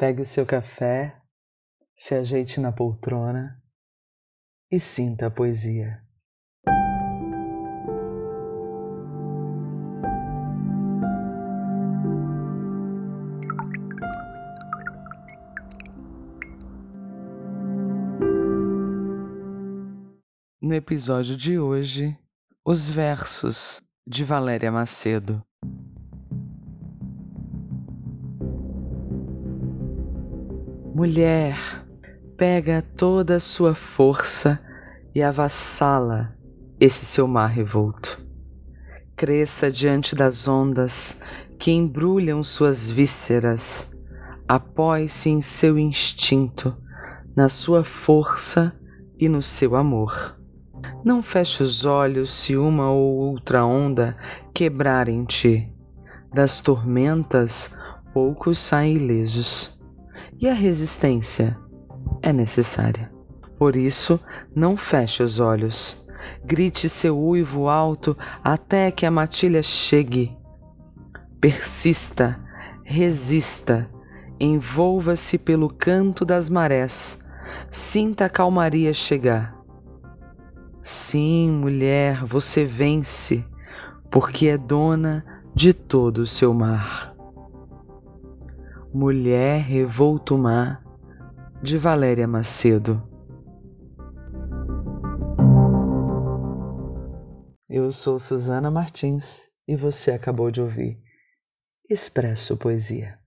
Pegue o seu café, se ajeite na poltrona e sinta a poesia. No episódio de hoje, os versos de Valéria Macedo. Mulher, pega toda a sua força e avassala esse seu mar revolto. Cresça diante das ondas que embrulham suas vísceras, apoie-se em seu instinto, na sua força e no seu amor. Não feche os olhos se uma ou outra onda quebrar em ti. Das tormentas, poucos saem ilesos e a resistência é necessária. Por isso, não feche os olhos. Grite seu uivo alto até que a matilha chegue. Persista, resista, envolva-se pelo canto das marés, sinta a calmaria chegar. Sim, mulher, você vence, porque é dona de todo o seu mar. Mulher Revolto Mar, de Valéria Macedo. Eu sou Susana Martins e você acabou de ouvir Expresso Poesia.